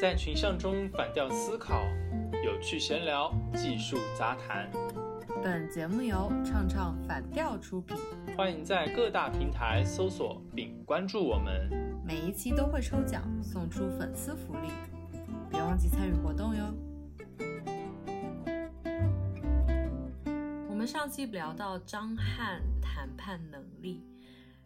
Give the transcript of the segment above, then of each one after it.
在群像中反调思考，有趣闲聊，技术杂谈。本节目由畅畅反调出品，欢迎在各大平台搜索并关注我们。每一期都会抽奖送出粉丝福利，别忘记参与活动哟。我们上期聊到张翰谈判能力，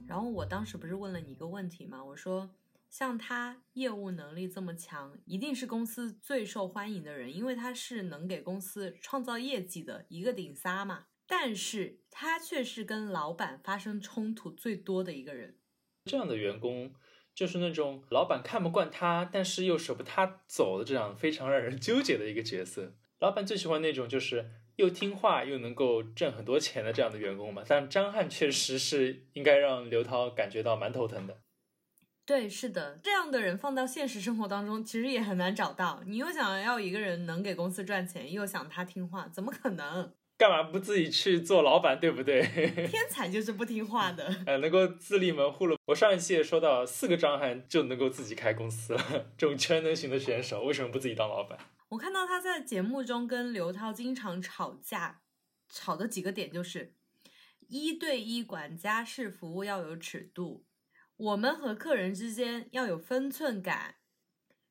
然后我当时不是问了你一个问题吗？我说像他业务能力这么强，一定是公司最受欢迎的人，因为他是能给公司创造业绩的一个顶仨嘛。但是他却是跟老板发生冲突最多的一个人。这样的员工就是那种老板看不惯他，但是又舍不得他走的这样非常让人纠结的一个角色。老板最喜欢那种就是又听话又能够挣很多钱的这样的员工嘛。但张翰确实是应该让刘涛感觉到蛮头疼的。对，是的，这样的人放到现实生活当中，其实也很难找到。你又想要一个人能给公司赚钱，又想他听话，怎么可能？干嘛不自己去做老板，对不对？天才就是不听话的。呃，能够自立门户了。我上一期也说到，四个张翰就能够自己开公司了，这种全能型的选手，为什么不自己当老板？我看到他在节目中跟刘涛经常吵架，吵的几个点就是：一对一管家式服务要有尺度，我们和客人之间要有分寸感，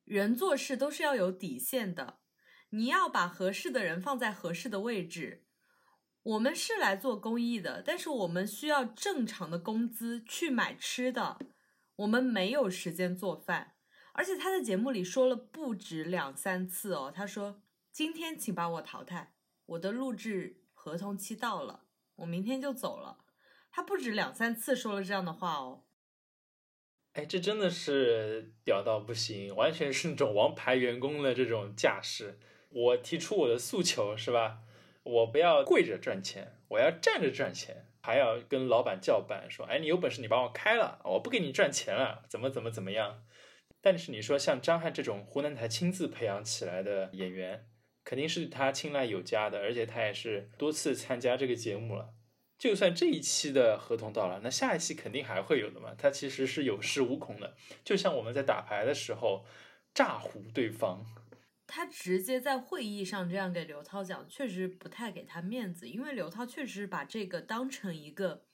人做事都是要有底线的，你要把合适的人放在合适的位置。我们是来做公益的，但是我们需要正常的工资去买吃的，我们没有时间做饭。而且他在节目里说了不止两三次哦，他说：“今天请把我淘汰，我的录制合同期到了，我明天就走了。”他不止两三次说了这样的话哦。哎，这真的是屌到不行，完全是那种王牌员工的这种架势。我提出我的诉求是吧？我不要跪着赚钱，我要站着赚钱，还要跟老板叫板，说：“哎，你有本事你把我开了，我不给你赚钱了，怎么怎么怎么样？”但是你说像张翰这种湖南台亲自培养起来的演员，肯定是他青睐有加的，而且他也是多次参加这个节目了。就算这一期的合同到了，那下一期肯定还会有的嘛。他其实是有恃无恐的，就像我们在打牌的时候诈唬对方。他直接在会议上这样给刘涛讲，确实不太给他面子，因为刘涛确实把这个当成一个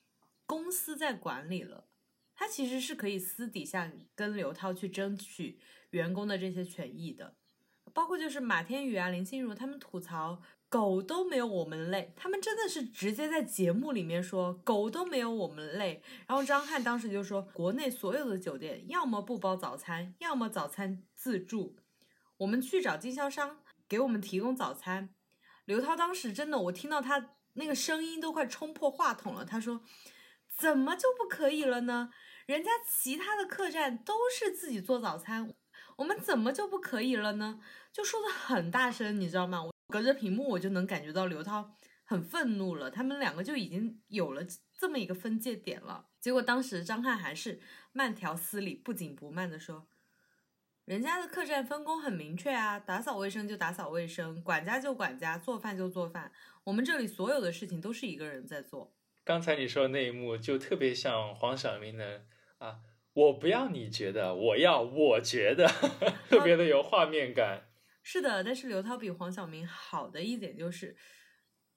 公司在管理了。他其实是可以私底下跟刘涛去争取员工的这些权益的，包括就是马天宇啊、林心如他们吐槽狗都没有我们累，他们真的是直接在节目里面说狗都没有我们累。然后张翰当时就说，国内所有的酒店要么不包早餐，要么早餐自助。我们去找经销商给我们提供早餐。刘涛当时真的，我听到他那个声音都快冲破话筒了。他说：“怎么就不可以了呢？人家其他的客栈都是自己做早餐，我们怎么就不可以了呢？”就说的很大声，你知道吗？我隔着屏幕我就能感觉到刘涛很愤怒了。他们两个就已经有了这么一个分界点了。结果当时张翰还是慢条斯理、不紧不慢的说。人家的客栈分工很明确啊，打扫卫生就打扫卫生，管家就管家，做饭就做饭。我们这里所有的事情都是一个人在做。刚才你说的那一幕就特别像黄晓明的啊，我不要你觉得，我要我觉得，特别的有画面感。是的，但是刘涛比黄晓明好的一点就是，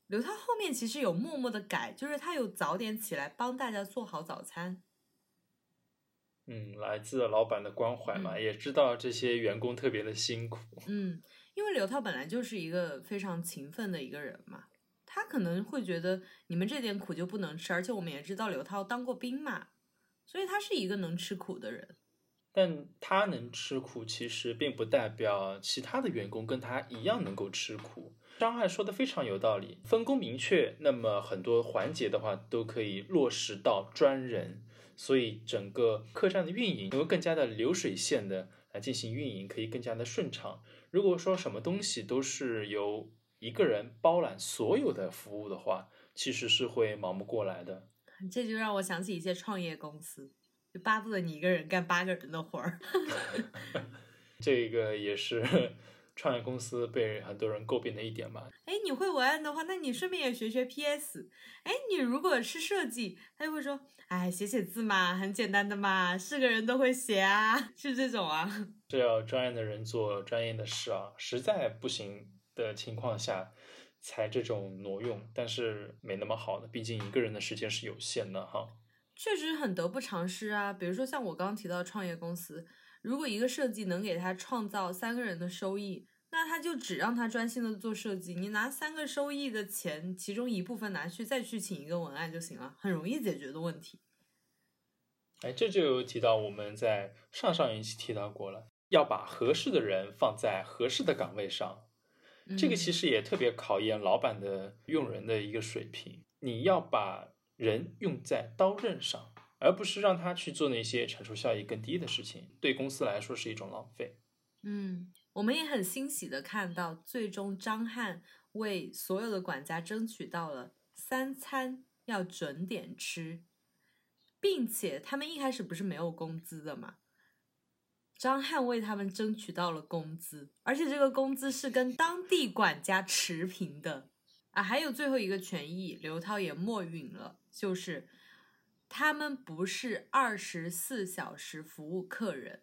刘涛后面其实有默默的改，就是他有早点起来帮大家做好早餐。嗯，来自老板的关怀嘛，也知道这些员工特别的辛苦。嗯，因为刘涛本来就是一个非常勤奋的一个人嘛，他可能会觉得你们这点苦就不能吃，而且我们也知道刘涛当过兵嘛，所以他是一个能吃苦的人。但他能吃苦，其实并不代表其他的员工跟他一样能够吃苦。张翰说的非常有道理，分工明确，那么很多环节的话都可以落实到专人。所以整个客栈的运营能够更加的流水线的来进行运营，可以更加的顺畅。如果说什么东西都是由一个人包揽所有的服务的话，其实是会忙不过来的。这就让我想起一些创业公司，就巴不得你一个人干八个人的活儿。这个也是 创业公司被很多人诟病的一点吧。哎，你会文案的话，那你顺便也学学 PS。哎，你如果是设计，他就会说，哎，写写字嘛，很简单的嘛，是个人都会写啊，是这种啊。是要专业的人做专业的事啊，实在不行的情况下才这种挪用，但是没那么好的，毕竟一个人的时间是有限的哈。确实很得不偿失啊，比如说像我刚刚提到创业公司。如果一个设计能给他创造三个人的收益，那他就只让他专心的做设计。你拿三个收益的钱，其中一部分拿去再去请一个文案就行了，很容易解决的问题。哎，这就有提到我们在上上一期提到过了，要把合适的人放在合适的岗位上。这个其实也特别考验老板的用人的一个水平。你要把人用在刀刃上。而不是让他去做那些产出效益更低的事情，对公司来说是一种浪费。嗯，我们也很欣喜的看到，最终张翰为所有的管家争取到了三餐要准点吃，并且他们一开始不是没有工资的嘛？张翰为他们争取到了工资，而且这个工资是跟当地管家持平的啊！还有最后一个权益，刘涛也默允了，就是。他们不是二十四小时服务客人。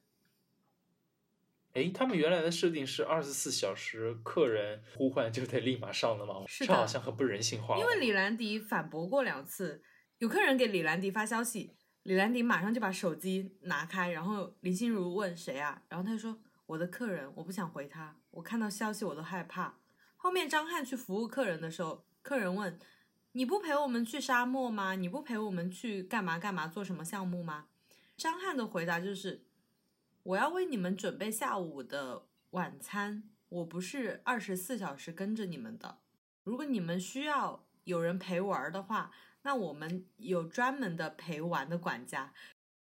哎，他们原来的设定是二十四小时，客人呼唤就得立马上的吗？是这好像很不人性化。因为李兰迪反驳过两次，有客人给李兰迪发消息，李兰迪马上就把手机拿开，然后林心如问谁啊？然后他就说我的客人，我不想回他，我看到消息我都害怕。后面张翰去服务客人的时候，客人问。你不陪我们去沙漠吗？你不陪我们去干嘛干嘛做什么项目吗？张翰的回答就是：我要为你们准备下午的晚餐，我不是二十四小时跟着你们的。如果你们需要有人陪玩的话，那我们有专门的陪玩的管家。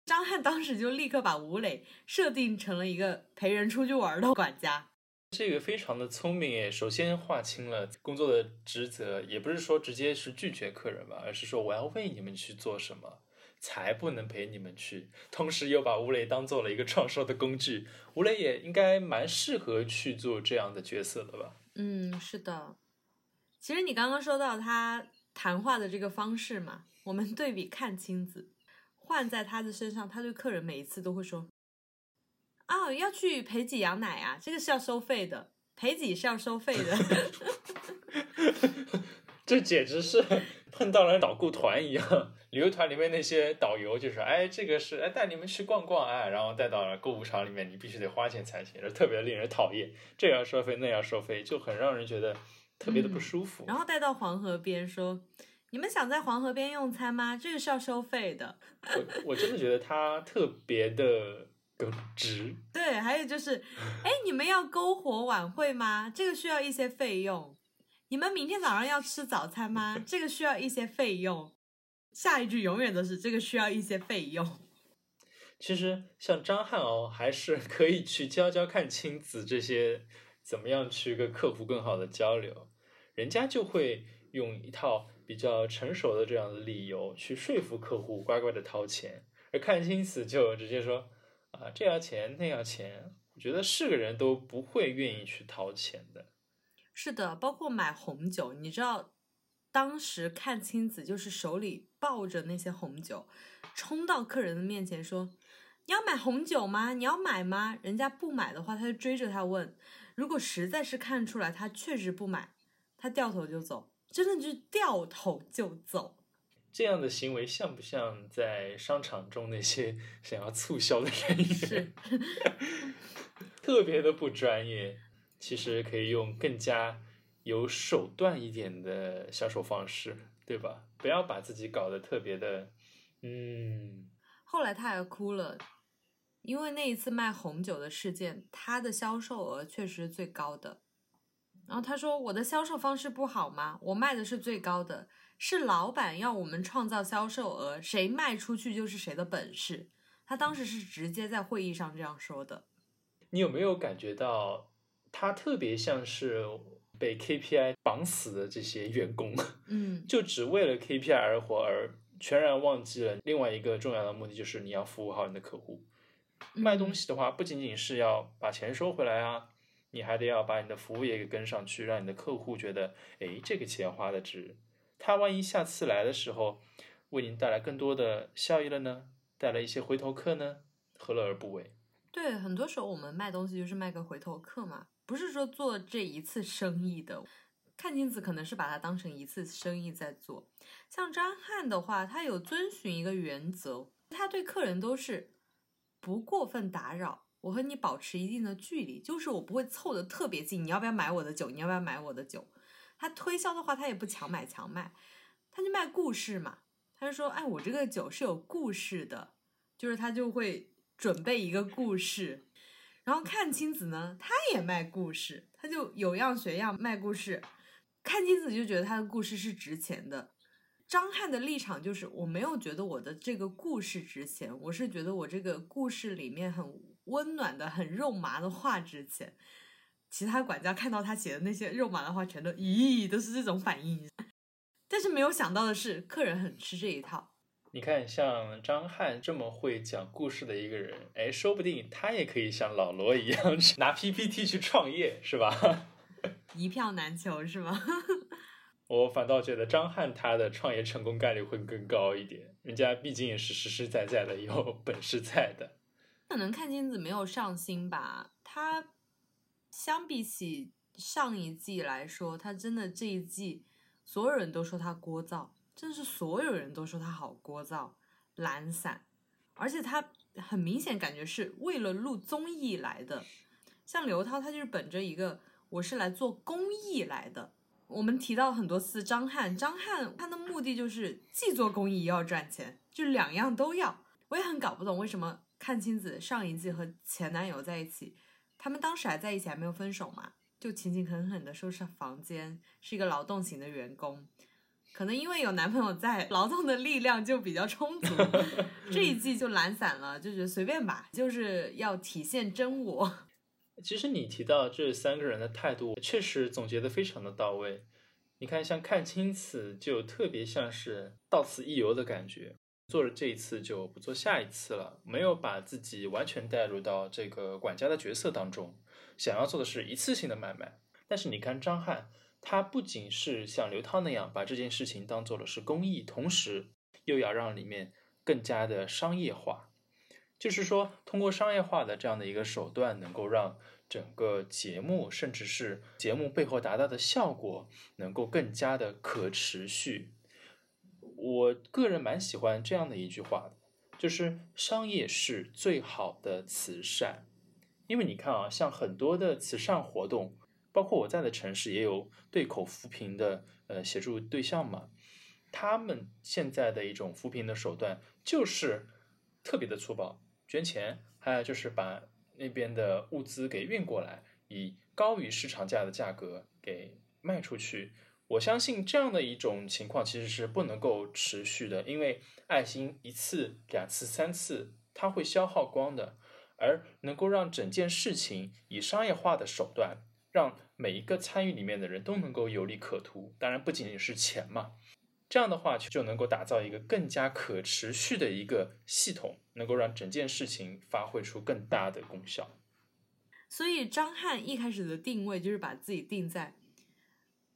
张翰当时就立刻把吴磊设定成了一个陪人出去玩的管家。这个非常的聪明诶，首先划清了工作的职责，也不是说直接是拒绝客人吧，而是说我要为你们去做什么，才不能陪你们去。同时又把吴磊当做了一个创收的工具，吴磊也应该蛮适合去做这样的角色的吧？嗯，是的。其实你刚刚说到他谈话的这个方式嘛，我们对比看亲子，换在他的身上，他对客人每一次都会说。啊，要去陪挤羊奶啊，这个是要收费的，陪挤是要收费的。这简直是 碰到了导购团一样，旅游团里面那些导游就是，哎，这个是哎带你们去逛逛，哎，然后带到了购物场里面，你必须得花钱才行，这特别令人讨厌，这要收费那要收费，就很让人觉得特别的不舒服。然后带到黄河边说，你们想在黄河边用餐吗？这个是要收费的。我我真的觉得他特别的。耿直对，还有就是，哎，你们要篝火晚会吗？这个需要一些费用。你们明天早上要吃早餐吗？这个需要一些费用。下一句永远都是这个需要一些费用。其实像张翰哦，还是可以去教教看亲子这些怎么样去跟客户更好的交流，人家就会用一套比较成熟的这样的理由去说服客户乖乖的掏钱，而看亲子就直接说。啊，这要钱那要钱，我觉得是个人都不会愿意去掏钱的。是的，包括买红酒，你知道，当时看清子就是手里抱着那些红酒，冲到客人的面前说：“你要买红酒吗？你要买吗？”人家不买的话，他就追着他问。如果实在是看出来他确实不买，他掉头就走，真的就掉头就走。这样的行为像不像在商场中那些 想要促销的人员？特别的不专业。其实可以用更加有手段一点的销售方式，对吧？不要把自己搞得特别的……嗯。后来他还哭了，因为那一次卖红酒的事件，他的销售额确实是最高的。然后他说：“我的销售方式不好吗？我卖的是最高的。”是老板要我们创造销售额，谁卖出去就是谁的本事。他当时是直接在会议上这样说的。你有没有感觉到他特别像是被 KPI 绑死的这些员工？嗯，就只为了 KPI 而活，而全然忘记了另外一个重要的目的，就是你要服务好你的客户。卖东西的话，不仅仅是要把钱收回来啊，你还得要把你的服务也给跟上去，让你的客户觉得，哎，这个钱花的值。他万一下次来的时候，为您带来更多的效益了呢？带来一些回头客呢？何乐而不为？对，很多时候我们卖东西就是卖个回头客嘛，不是说做这一次生意的。看金子可能是把它当成一次生意在做。像张翰的话，他有遵循一个原则，他对客人都是不过分打扰，我和你保持一定的距离，就是我不会凑得特别近。你要不要买我的酒？你要不要买我的酒？他推销的话，他也不强买强卖，他就卖故事嘛。他就说，哎，我这个酒是有故事的，就是他就会准备一个故事。然后看青子呢，他也卖故事，他就有样学样卖故事。看金子就觉得他的故事是值钱的，张翰的立场就是我没有觉得我的这个故事值钱，我是觉得我这个故事里面很温暖的、很肉麻的话值钱。其他管家看到他写的那些肉麻的话，全都咦，都是这种反应。但是没有想到的是，客人很吃这一套。你看，像张翰这么会讲故事的一个人，哎，说不定他也可以像老罗一样拿 PPT 去创业，是吧？一票难求是吗？我反倒觉得张翰他的创业成功概率会更高一点，人家毕竟也是实实在在的有本事在的。可能看金子没有上心吧，他相比起上一季来说，他真的这一季所有人都说他聒噪，真的是所有人都说他好聒噪、懒散，而且他很明显感觉是为了录综艺来的。像刘涛，他就是本着一个。我是来做公益来的。我们提到很多次张翰，张翰他的目的就是既做公益又要赚钱，就两样都要。我也很搞不懂为什么阚清子上一季和前男友在一起，他们当时还在一起还没有分手嘛，就勤勤恳恳的收拾房间，是一个劳动型的员工。可能因为有男朋友在，劳动的力量就比较充足。这一季就懒散了，就觉得随便吧，就是要体现真我。其实你提到这三个人的态度，确实总结的非常的到位。你看，像看青此就特别像是到此一游的感觉，做了这一次就不做下一次了，没有把自己完全带入到这个管家的角色当中，想要做的是一次性的买卖。但是你看张翰，他不仅是像刘涛那样把这件事情当做了是公益，同时又要让里面更加的商业化。就是说，通过商业化的这样的一个手段，能够让整个节目，甚至是节目背后达到的效果，能够更加的可持续。我个人蛮喜欢这样的一句话的，就是商业是最好的慈善。因为你看啊，像很多的慈善活动，包括我在的城市也有对口扶贫的呃协助对象嘛，他们现在的一种扶贫的手段就是特别的粗暴。捐钱，还有就是把那边的物资给运过来，以高于市场价的价格给卖出去。我相信这样的一种情况其实是不能够持续的，因为爱心一次、两次、三次，它会消耗光的。而能够让整件事情以商业化的手段，让每一个参与里面的人都能够有利可图，当然不仅仅是钱嘛。这样的话，就能够打造一个更加可持续的一个系统，能够让整件事情发挥出更大的功效。所以张翰一开始的定位就是把自己定在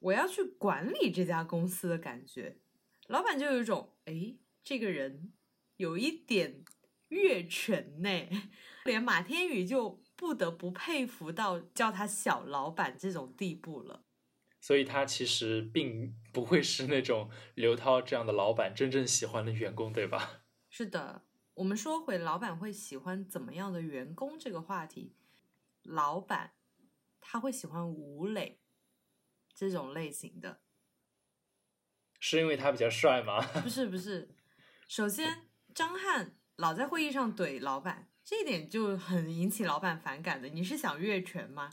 我要去管理这家公司的感觉，老板就有一种哎，这个人有一点越权呢，连马天宇就不得不佩服到叫他小老板这种地步了。所以他其实并不会是那种刘涛这样的老板真正喜欢的员工，对吧？是的，我们说回老板会喜欢怎么样的员工这个话题，老板他会喜欢吴磊这种类型的，是因为他比较帅吗？不是不是，首先张翰老在会议上怼老板，这一点就很引起老板反感的。你是想越权吗？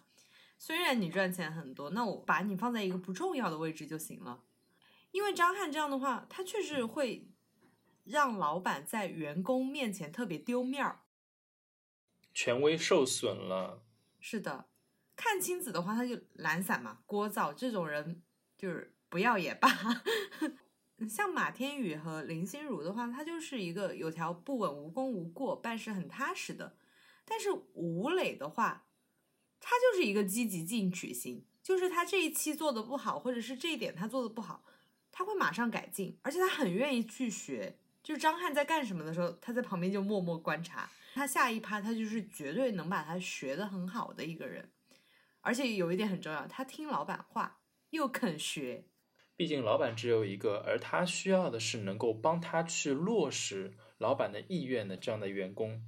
虽然你赚钱很多，那我把你放在一个不重要的位置就行了。因为张翰这样的话，他确实会让老板在员工面前特别丢面儿，权威受损了。是的，看清子的话，他就懒散嘛，聒噪，这种人就是不要也罢。像马天宇和林心如的话，他就是一个有条不紊、无功无过、办事很踏实的。但是吴磊的话。他就是一个积极进取型，就是他这一期做的不好，或者是这一点他做的不好，他会马上改进，而且他很愿意去学。就是张翰在干什么的时候，他在旁边就默默观察。他下一趴，他就是绝对能把他学的很好的一个人。而且有一点很重要，他听老板话，又肯学。毕竟老板只有一个，而他需要的是能够帮他去落实老板的意愿的这样的员工。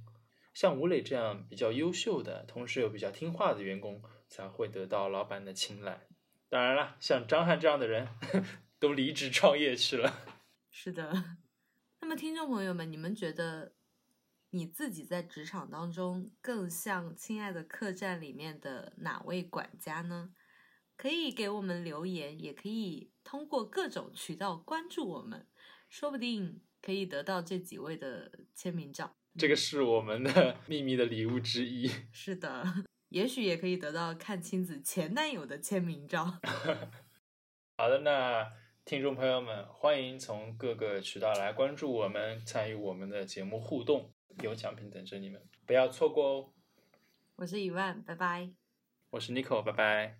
像吴磊这样比较优秀的，同时又比较听话的员工，才会得到老板的青睐。当然了，像张翰这样的人，都离职创业去了。是的。那么，听众朋友们，你们觉得你自己在职场当中更像《亲爱的客栈》里面的哪位管家呢？可以给我们留言，也可以通过各种渠道关注我们，说不定可以得到这几位的签名照。这个是我们的 秘密的礼物之一。是的，也许也可以得到看亲子前男友的签名照。好的，那。听众朋友们，欢迎从各个渠道来关注我们，参与我们的节目互动，有奖品等着你们，不要错过哦。我是一万，拜拜。我是 Nico，拜拜。